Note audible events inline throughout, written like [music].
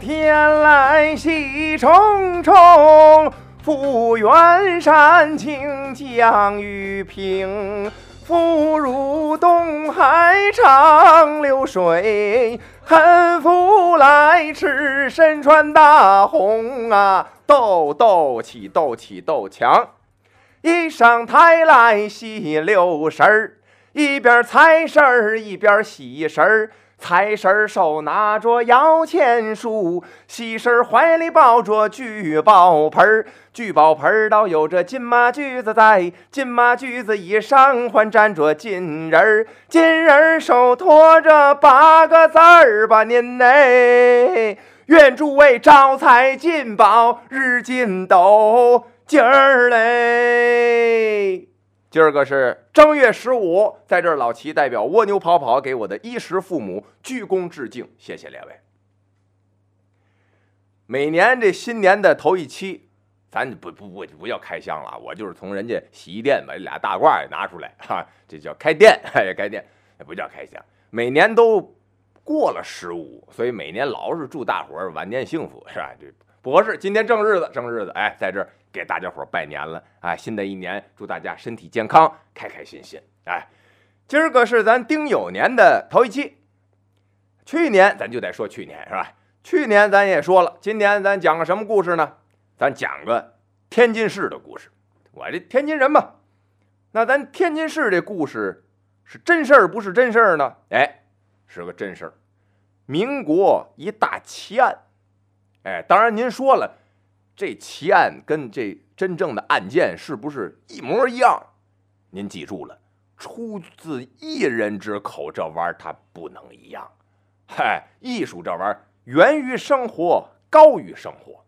天来喜冲冲，福源山清江雨平。福如东海长流水，恨福来迟身穿大红啊，斗斗起斗起斗强，一上台来喜六神儿，一边财神儿一边喜神儿。财神手拿着摇钱树，喜神怀里抱着聚宝盆儿，聚宝盆儿倒有着金马驹子在，金马驹子以上还站着金人儿，金人儿手托着八个字儿吧，您嘞，愿诸位招财进宝，日进斗金儿嘞。今儿个是正月十五，在这儿老齐代表蜗牛跑跑给我的衣食父母鞠躬致敬，谢谢列位。每年这新年的头一期，咱不不不不叫开箱了，我就是从人家洗衣店把这俩大褂也拿出来，[laughs] 哈，这叫开店，[laughs] 哎，开店，不叫开箱。每年都过了十五，所以每年老是祝大伙儿晚年幸福，是吧？这不合适，今天正日子，正日子，哎，在这儿。给大家伙拜年了啊！新的一年，祝大家身体健康，开开心心。哎，今儿个是咱丁酉年的头一期。去年咱就得说去年是吧？去年咱也说了，今年咱讲个什么故事呢？咱讲个天津市的故事。我这天津人嘛，那咱天津市这故事是真事儿不是真事儿呢？哎，是个真事儿。民国一大奇案。哎，当然您说了。这奇案跟这真正的案件是不是一模一样？您记住了，出自一人之口，这玩意儿它不能一样。嗨，艺术这玩意儿源于生活，高于生活，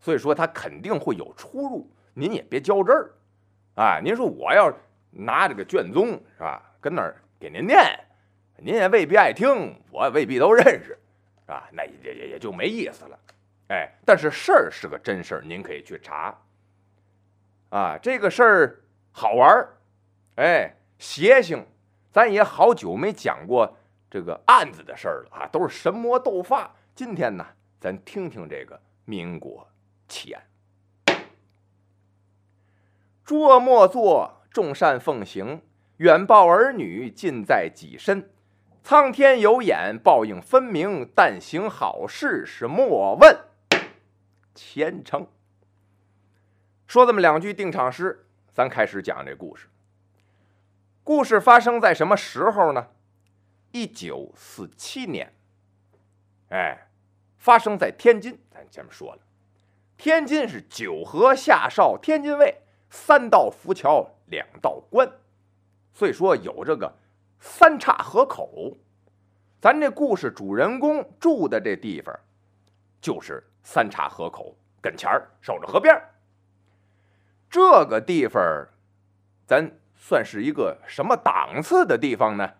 所以说它肯定会有出入。您也别较真儿，啊，您说我要拿这个卷宗是吧，跟那儿给您念，您也未必爱听，我也未必都认识，是吧？那也也也就没意思了。哎，但是事儿是个真事儿，您可以去查。啊，这个事儿好玩儿，哎，邪性，咱也好久没讲过这个案子的事儿了啊，都是神魔斗法。今天呢，咱听听这个民国奇案。捉莫作，众善奉行，远报儿女，近在己身。苍天有眼，报应分明，但行好事是莫问。虔诚。说这么两句定场诗，咱开始讲这故事。故事发生在什么时候呢？一九四七年。哎，发生在天津。咱前面说了，天津是九河下哨，天津卫，三道浮桥，两道关，所以说有这个三岔河口。咱这故事主人公住的这地方，就是。三岔河口跟前儿守着河边这个地方咱算是一个什么档次的地方呢？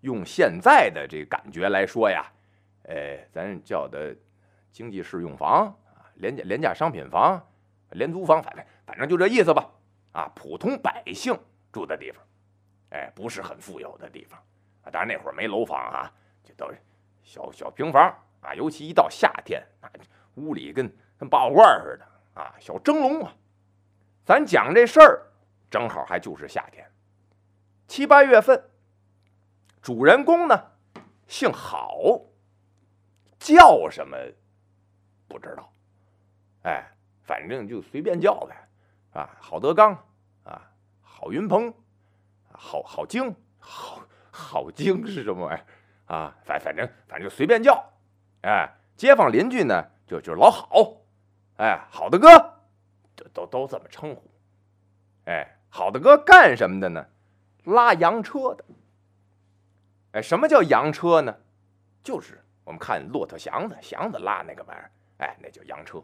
用现在的这感觉来说呀，呃，咱叫的经济适用房啊廉价廉价商品房、廉租房，反正反正就这意思吧。啊，普通百姓住的地方，哎，不是很富有的地方啊。当然那会儿没楼房啊，就都是小小平房啊。尤其一到夏天啊。屋里跟跟八卦罐似的啊，小蒸笼啊！咱讲这事儿，正好还就是夏天，七八月份。主人公呢，姓郝，叫什么不知道，哎，反正就随便叫呗，啊，郝德刚啊，郝云鹏，郝郝京，郝郝京是什么玩意儿啊？反反正反正就随便叫，哎，街坊邻居呢？就就是老好，哎，好的哥，都都都这么称呼，哎，好的哥干什么的呢？拉洋车的。哎，什么叫洋车呢？就是我们看骆驼祥子，祥子拉那个玩意儿，哎，那叫洋车。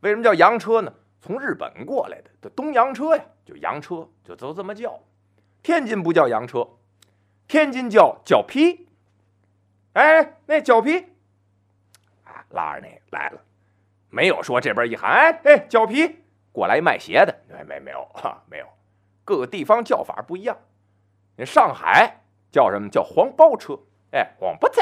为什么叫洋车呢？从日本过来的，这东洋车呀，就洋车，就都这么叫。天津不叫洋车，天津叫脚皮。哎，那脚皮。拉着你来了，没有说这边一喊，哎哎，脚皮过来卖鞋的，没没没有哈，没有，各个地方叫法不一样。你上海叫什么叫黄包车？哎，黄包车。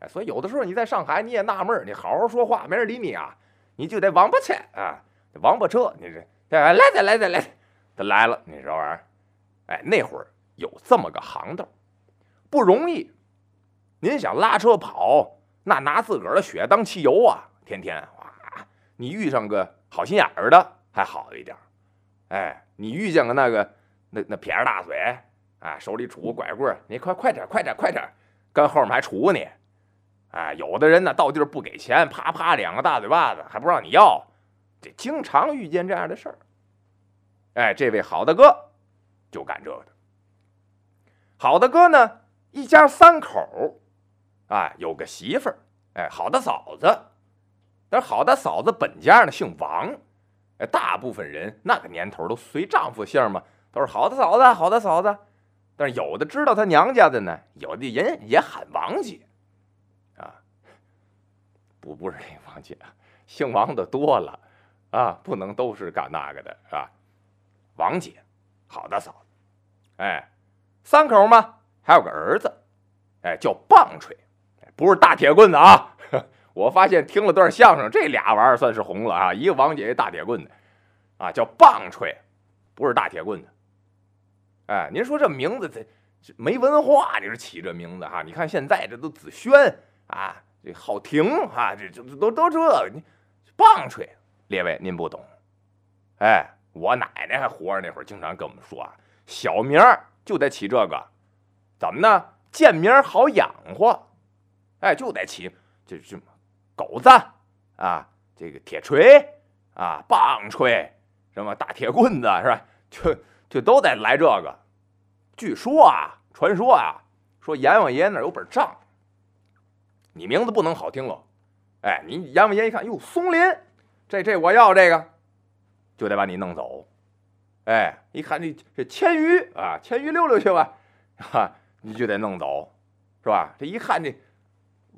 哎，所以有的时候你在上海你也纳闷，你好好说话没人理你啊，你就得王八去啊，王八车，你这哎来再来再来，他来了，你这玩意儿，哎，那会儿有这么个行当，不容易。您想拉车跑，那拿自个儿的血当汽油啊，天天哇，你遇上个好心眼儿的还好一点，哎，你遇见个那个那那撇着大嘴。啊，手里杵个拐棍儿，你快快点，快点，快点，跟后面还杵你。哎，有的人呢，到地儿不给钱，啪啪两个大嘴巴子，还不让你要。这经常遇见这样的事儿。哎，这位好大哥就干这个的。好大哥呢，一家三口啊，有个媳妇儿，哎，好的嫂子。但是好的嫂子本家呢姓王，哎，大部分人那个年头都随丈夫姓嘛，都是好的嫂子，好的嫂子。但是有的知道他娘家的呢，有的人也喊王姐，啊，不不是那王姐，姓王的多了，啊，不能都是干那个的，是吧？王姐，好的嫂子，哎，三口嘛，还有个儿子，哎，叫棒槌，不是大铁棍子啊。我发现听了段相声，这俩玩意儿算是红了啊，一个王姐，一大铁棍子，啊，叫棒槌，不是大铁棍子。哎，您说这名字这这没文化，你说起这名字哈？你看现在这都子轩啊，这浩庭啊，这这都都这，你棒槌，列位您不懂。哎，我奶奶还活着那会儿，经常跟我们说啊，小名就得起这个，怎么呢？贱名好养活，哎，就得起这这狗子啊，这个铁锤啊，棒槌，什么大铁棍子是吧？就。就都得来这个。据说啊，传说啊，说阎王爷那有本账，你名字不能好听喽。哎，你阎王爷一看，哟，松林，这这我要这个，就得把你弄走。哎，一看这这千鱼啊，千鱼溜溜去吧，哈，你就得弄走，是吧？这一看这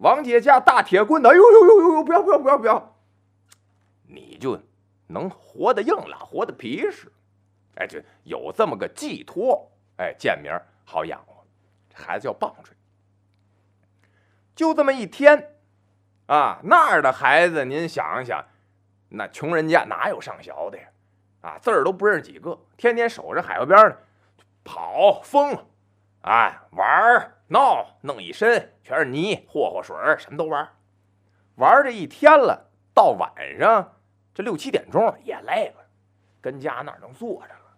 王姐家大铁棍子，哎呦呦呦呦呦，不要不要不要不要，你就能活得硬朗，活得皮实。哎，就有这么个寄托，哎，贱名好养活，这孩子叫棒槌。就这么一天，啊，那儿的孩子，您想想，那穷人家哪有上学的呀？啊，字儿都不认几个，天天守着海河边呢，跑疯了，哎，玩儿闹，弄一身全是泥，和和水什么都玩。玩这一天了，到晚上这六七点钟也累了，跟家那能坐着。了？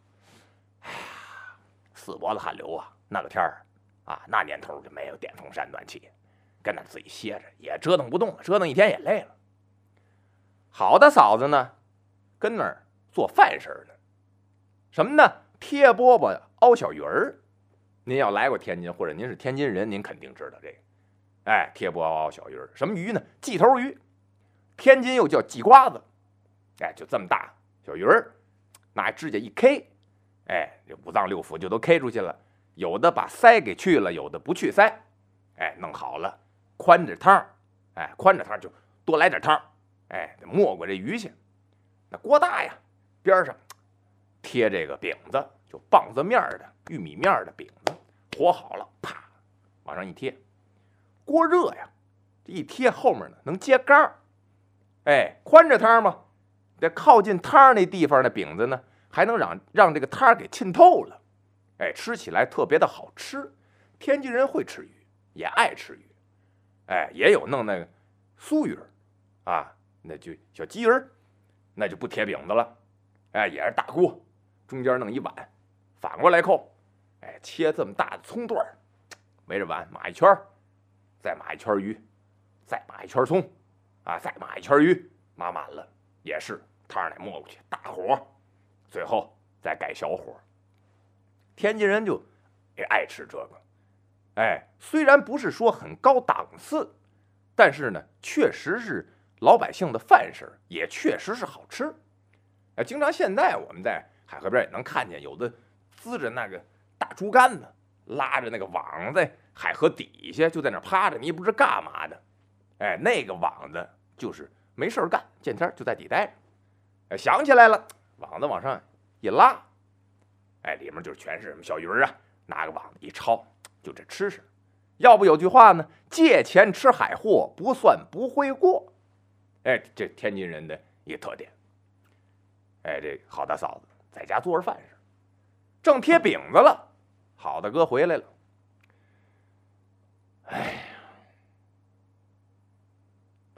哎呀，死脖子汗流啊！那个天儿啊，那年头就没有电风扇、暖气，跟那自己歇着也折腾不动了，折腾一天也累了。好的嫂子呢，跟那儿做饭事儿呢，什么呢？贴饽饽、熬小鱼儿。您要来过天津，或者您是天津人，您肯定知道这个。哎，贴饽饽、熬小鱼儿，什么鱼呢？鲫头鱼，天津又叫鲫瓜子。哎，就这么大小鱼儿，拿指甲一 K。哎，这五脏六腑就都 K 出去了，有的把腮给去了，有的不去腮，哎，弄好了，宽着汤哎，宽着汤就多来点汤哎，没过这鱼去。那锅大呀，边上贴这个饼子，就棒子面的玉米面的饼子，和好了，啪，往上一贴。锅热呀，这一贴后面呢能接盖哎，宽着汤嘛，这靠近汤那地方的饼子呢。还能让让这个汤给浸透了，哎，吃起来特别的好吃。天津人会吃鱼，也爱吃鱼，哎，也有弄那个酥鱼儿啊，那就小鸡儿，那就不贴饼子了，哎，也是大锅，中间弄一碗，反过来扣，哎，切这么大的葱段儿，围着碗码一圈儿，再码一圈鱼，再码一圈葱，啊，再码一圈鱼，码满了也是汤得没过去，大火。最后再改小火。天津人就也爱吃这个，哎，虽然不是说很高档次，但是呢，确实是老百姓的饭食，也确实是好吃。哎，经常现在我们在海河边也能看见，有的滋着那个大竹竿子，拉着那个网在海河底下，就在那趴着，你也不知干嘛的。哎，那个网子就是没事干，见天就在底待着。哎，想起来了。网子往上一拉，哎，里面就全是什么小鱼啊！拿个网子一抄，就这吃食。要不有句话呢，借钱吃海货不算不会过。哎，这天津人的一个特点。哎，这好大嫂子在家做着饭，正贴饼子了，好大哥回来了。哎呀，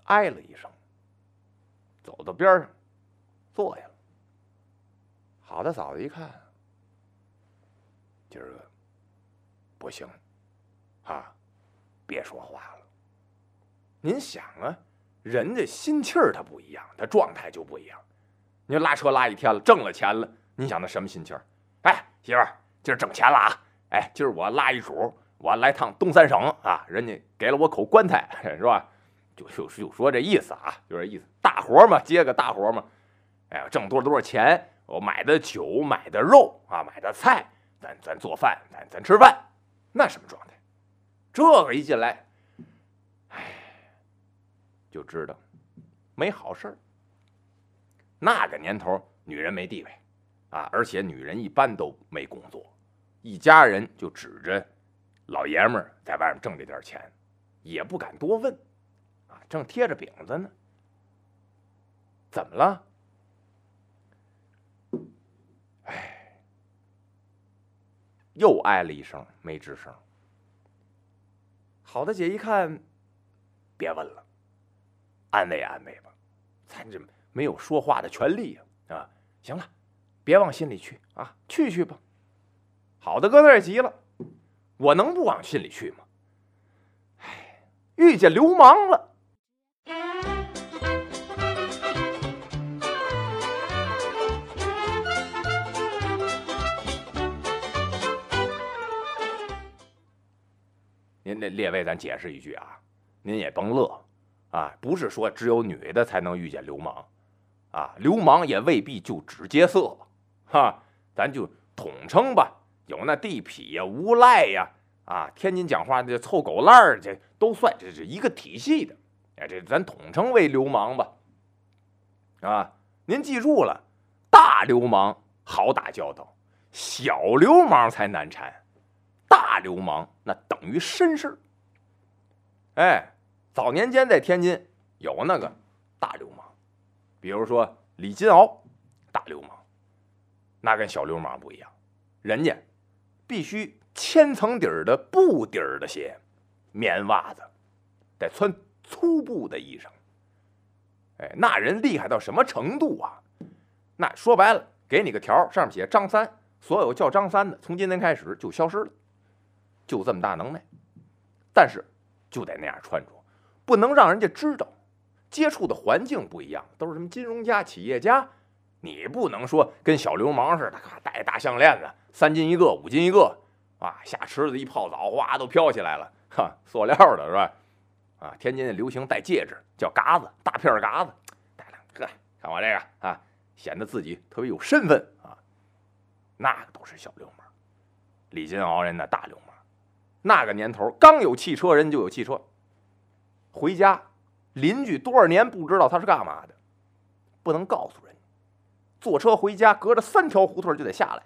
哎了一声，走到边上坐下了。好大嫂子一看，今儿个不行啊，别说话了。您想啊，人家心气儿他不一样，他状态就不一样。你说拉车拉一天了，挣了钱了，你想他什么心情儿？哎，媳妇儿，今儿挣钱了啊！哎，今儿我拉一主，我来趟东三省啊，人家给了我口棺材，[laughs] 是吧？就就就说这意思啊，就这意思，大活嘛，接个大活嘛。哎，挣多少多少钱，我买的酒，买的肉啊，买的菜，咱咱做饭，咱咱吃饭，那什么状态？这个一进来，哎，就知道没好事儿。那个年头，女人没地位啊，而且女人一般都没工作，一家人就指着老爷们儿在外面挣这点钱，也不敢多问啊。正贴着饼子呢，怎么了？哎，又哎了一声，没吱声。好的姐一看，别问了，安慰安慰吧，咱这。没有说话的权利呀！啊，行了，别往心里去啊，去去吧。好的，哥那儿急了，我能不往心里去吗？哎，遇见流氓了。您那列位，咱解释一句啊，您也甭乐啊，不是说只有女的才能遇见流氓。啊，流氓也未必就只劫色，哈，咱就统称吧。有那地痞呀、无赖呀，啊，天津讲话这凑狗烂儿，这都算，这是一个体系的。哎，这咱统称为流氓吧。啊，您记住了，大流氓好打交道，小流氓才难缠。大流氓那等于绅士。哎，早年间在天津有那个大流氓。比如说李金鳌，大流氓，那跟小流氓不一样，人家必须千层底儿的布底儿的鞋，棉袜子，得穿粗布的衣裳。哎，那人厉害到什么程度啊？那说白了，给你个条，上面写张三，所有叫张三的，从今天开始就消失了，就这么大能耐。但是就得那样穿着，不能让人家知道。接触的环境不一样，都是什么金融家、企业家，你不能说跟小流氓似的，戴大项链子，三斤一个、五斤一个，啊，下池子一泡澡，哗，都飘起来了，哈，塑料的是吧？啊，天津流行戴戒指，叫嘎子，大片嘎子，戴两个，看我这个啊，显得自己特别有身份啊。那个都是小流氓，李金鳌人那大流氓，那个年头刚有汽车，人就有汽车，回家。邻居多少年不知道他是干嘛的，不能告诉人。坐车回家，隔着三条胡同就得下来，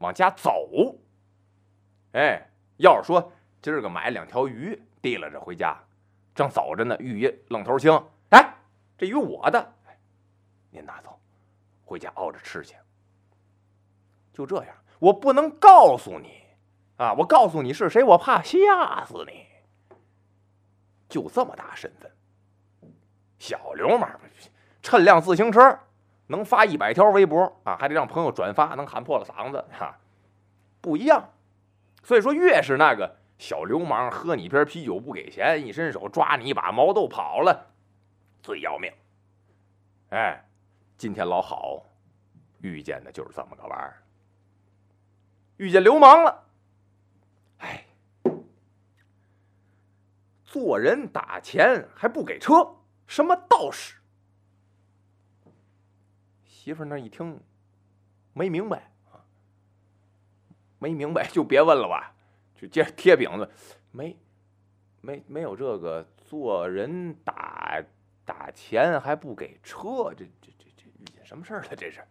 往家走。哎，要是说今儿个买两条鱼提了着回家，正走着呢，遇一愣头青，哎，这鱼我的，您拿走，回家熬着吃去。就这样，我不能告诉你啊，我告诉你是谁，我怕吓死你。就这么大身份，小流氓趁辆自行车能发一百条微博啊，还得让朋友转发，能喊破了嗓子哈，不一样。所以说，越是那个小流氓，喝你瓶啤酒不给钱，一伸手抓你一把毛豆跑了，最要命。哎，今天老好遇见的就是这么个玩意儿，遇见流氓了。哎做人打钱还不给车，什么道士？媳妇那一听，没明白啊，没明白就别问了吧，就接着贴饼子，没，没没有这个做人打打钱还不给车，这这这这遇见什么事儿了？这是。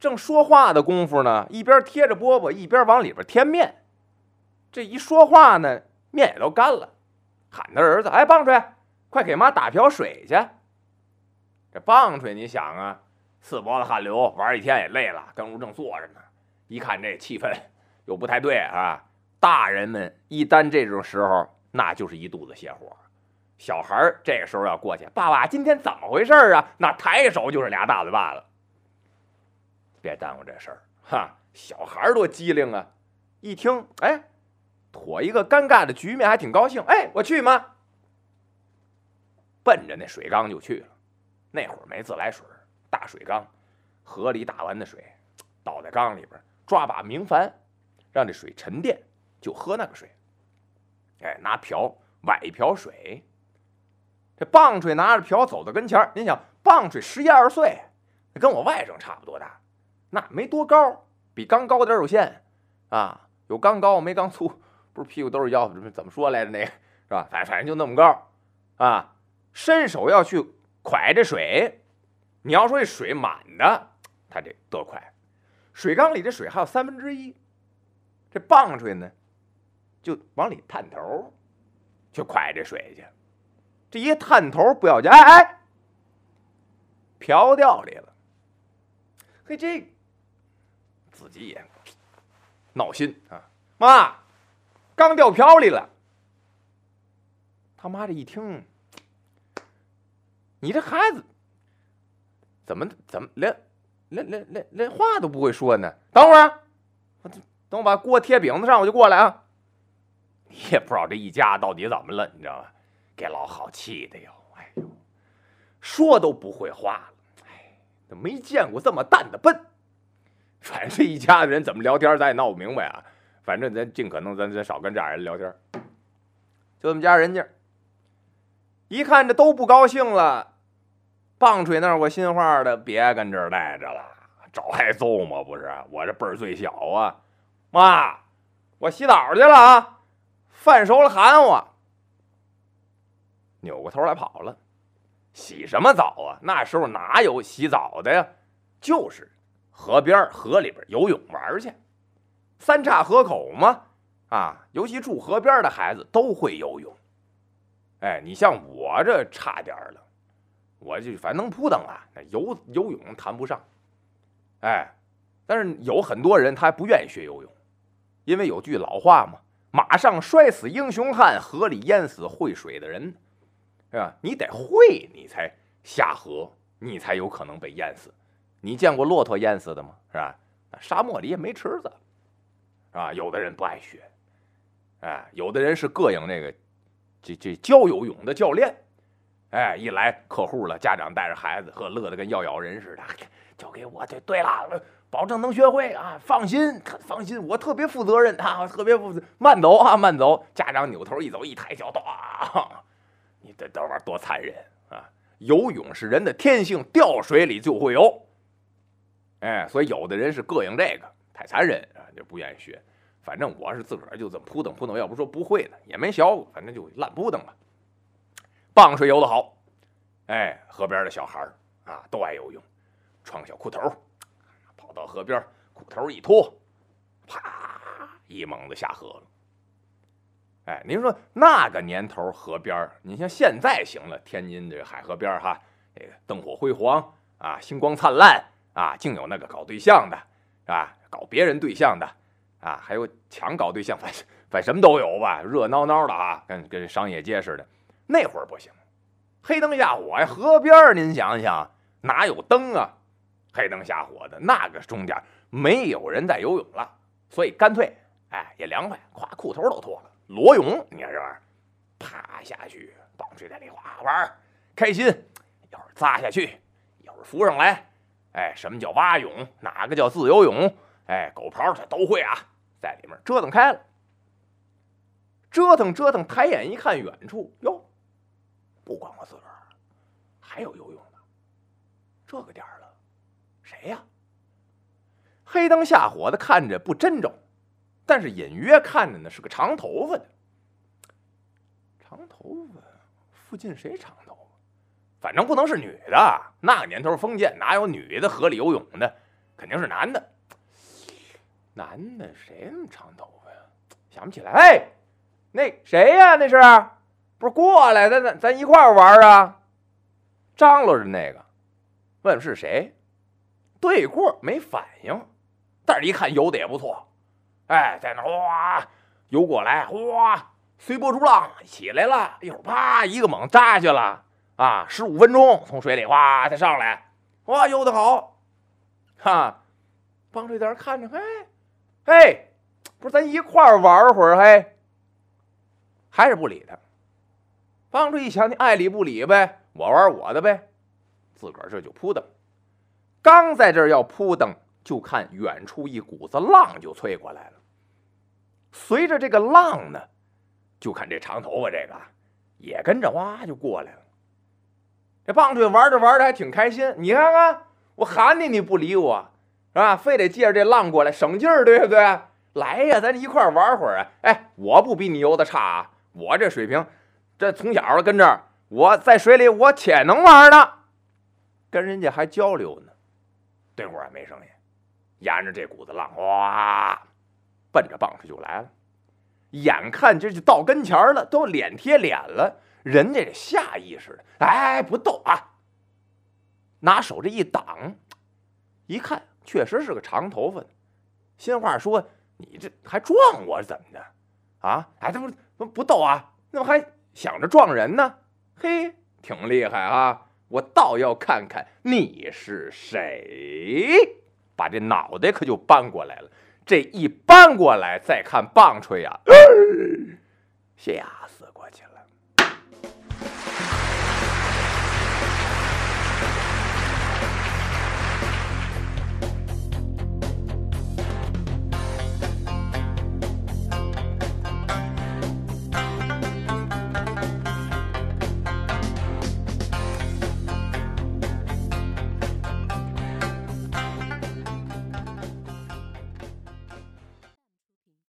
正说话的功夫呢，一边贴着饽饽，一边往里边添面。这一说话呢，面也都干了，喊他儿子：“哎，棒槌，快给妈打瓢水去。”这棒槌，你想啊，刺脖子汗流，玩一天也累了，跟屋正坐着呢，一看这气氛又不太对啊。大人们一旦这种时候，那就是一肚子邪火。小孩这时候要过去，爸爸今天怎么回事啊？那抬手就是俩大嘴巴子。别耽误这事儿哈！小孩多机灵啊，一听哎，妥一个尴尬的局面，还挺高兴。哎，我去吗？奔着那水缸就去了。那会儿没自来水，大水缸，河里打完的水，倒在缸里边，抓把明矾，让这水沉淀，就喝那个水。哎，拿瓢崴一瓢水。这棒槌拿着瓢走到跟前您想，棒槌十一二岁，跟我外甥差不多大，那没多高，比缸高点有限啊，有缸高没缸粗，不是屁股都是腰，怎么说来着？那个是吧？反反正就那么高啊，伸手要去蒯这水，你要说这水满的，他这得快，水缸里这水还有三分之一，这棒槌呢，就往里探头，去蒯这水去。这一探头不要紧，哎哎，瓢掉里了。嘿，这自己也闹心啊！妈，刚掉瓢里了。他妈这一听，你这孩子怎么怎么连连连连连话都不会说呢？等会儿，等我把锅贴饼子上，我就过来啊！你也不知道这一家到底怎么了，你知道吗？给老好气的哟！哎呦，说都不会话了。哎，都没见过这么蛋的笨。反正一家子人怎么聊天，咱也闹不明白啊。反正咱尽可能，咱咱少跟这样人聊天。就这么家人家，一看这都不高兴了。棒槌那儿，我心话的，别跟这儿待着了，找挨揍吗？不是，我这辈儿最小啊。妈，我洗澡去了啊，饭熟了喊我。扭过头来跑了，洗什么澡啊？那时候哪有洗澡的呀？就是河边、河里边游泳玩去，三岔河口嘛。啊，尤其住河边的孩子都会游泳。哎，你像我这差点了，我就反正能扑腾啊，那游游泳谈不上。哎，但是有很多人他还不愿意学游泳，因为有句老话嘛：“马上摔死英雄汉，河里淹死会水的人。”是吧？你得会，你才下河，你才有可能被淹死。你见过骆驼淹死的吗？是吧？沙漠里也没池子，是吧？有的人不爱学，哎，有的人是膈应那个这这教游泳的教练，哎，一来客户了，家长带着孩子，呵，乐得跟要咬人似的，交给我就对了，保证能学会啊，放心，放心，我特别负责任啊，特别负责，慢走啊，慢走。家长扭头一走，一抬脚，唰。你这这玩意儿多残忍啊！游泳是人的天性，掉水里就会游。哎，所以有的人是膈应这个，太残忍啊，就不愿意学。反正我是自个儿就这么扑腾扑腾，要不说不会的也没学过，反正就烂扑腾了。棒水游得好，哎，河边的小孩啊都爱游泳，穿个小裤头，跑到河边，裤头一脱，啪，一猛子下河了。哎，您说那个年头河边儿，你像现在行了，天津这海河边哈，这个灯火辉煌啊，星光灿烂啊，净有那个搞对象的，是吧？搞别人对象的啊，还有抢搞对象，反 [laughs] 反什么都有吧，热闹闹的啊，跟跟商业街似的。那会儿不行，黑灯瞎火呀，河边儿您想想哪有灯啊？黑灯瞎火的那个中间没有人在游泳了，所以干脆哎也凉快，咵裤头都脱了。裸泳，你看这玩意儿，啪下去，棒槌在里哗玩开心。一会儿扎下去，一会儿浮上来。哎，什么叫蛙泳？哪个叫自由泳？哎，狗刨他都会啊，在里面折腾开了。折腾折腾，抬眼一看，远处哟，不光我自个儿，还有游泳的。这个点儿了，谁呀？黑灯瞎火的，看着不真着。但是隐约看着呢，是个长头发的。长头发，附近谁长头发？反正不能是女的。那个年头封建，哪有女的河里游泳的？肯定是男的。男的谁那么长头发呀？想不起来。哎，那谁呀？那是不是过来？咱咱咱一块玩啊？张罗着那个，问是谁？对过没反应，但是一看游的也不错。哎，在那哗游过来，哗随波逐浪起来了，一会儿啪一个猛扎下去了啊！十五分钟从水里哗再上来，哇游的好，哈！帮着在那看着，嘿，嘿，不是咱一块玩会儿，嘿，还是不理他。棒槌一想，你爱理不理呗，我玩我的呗，自个儿这就扑腾。刚在这儿要扑腾，就看远处一股子浪就吹过来了。随着这个浪呢，就看这长头发这个也跟着哇就过来了。这棒槌玩着玩着还挺开心，你看看我喊你你不理我，是吧？非得借着这浪过来省劲儿，对不对？来呀，咱一块玩会儿啊！哎，我不比你游的差啊，我这水平，这从小跟这儿，我在水里我且能玩呢，跟人家还交流呢。对我也没声音，沿着这股子浪哗。奔着棒槌就来了，眼看这就到跟前了，都脸贴脸了，人家这下意识的，哎，不动啊，拿手这一挡，一看确实是个长头发的，心话说你这还撞我怎么的啊？哎，他不不不逗啊，怎么还想着撞人呢？嘿，挺厉害啊！我倒要看看你是谁，把这脑袋可就搬过来了。这一搬过来，再看棒槌呀，吓死过去了。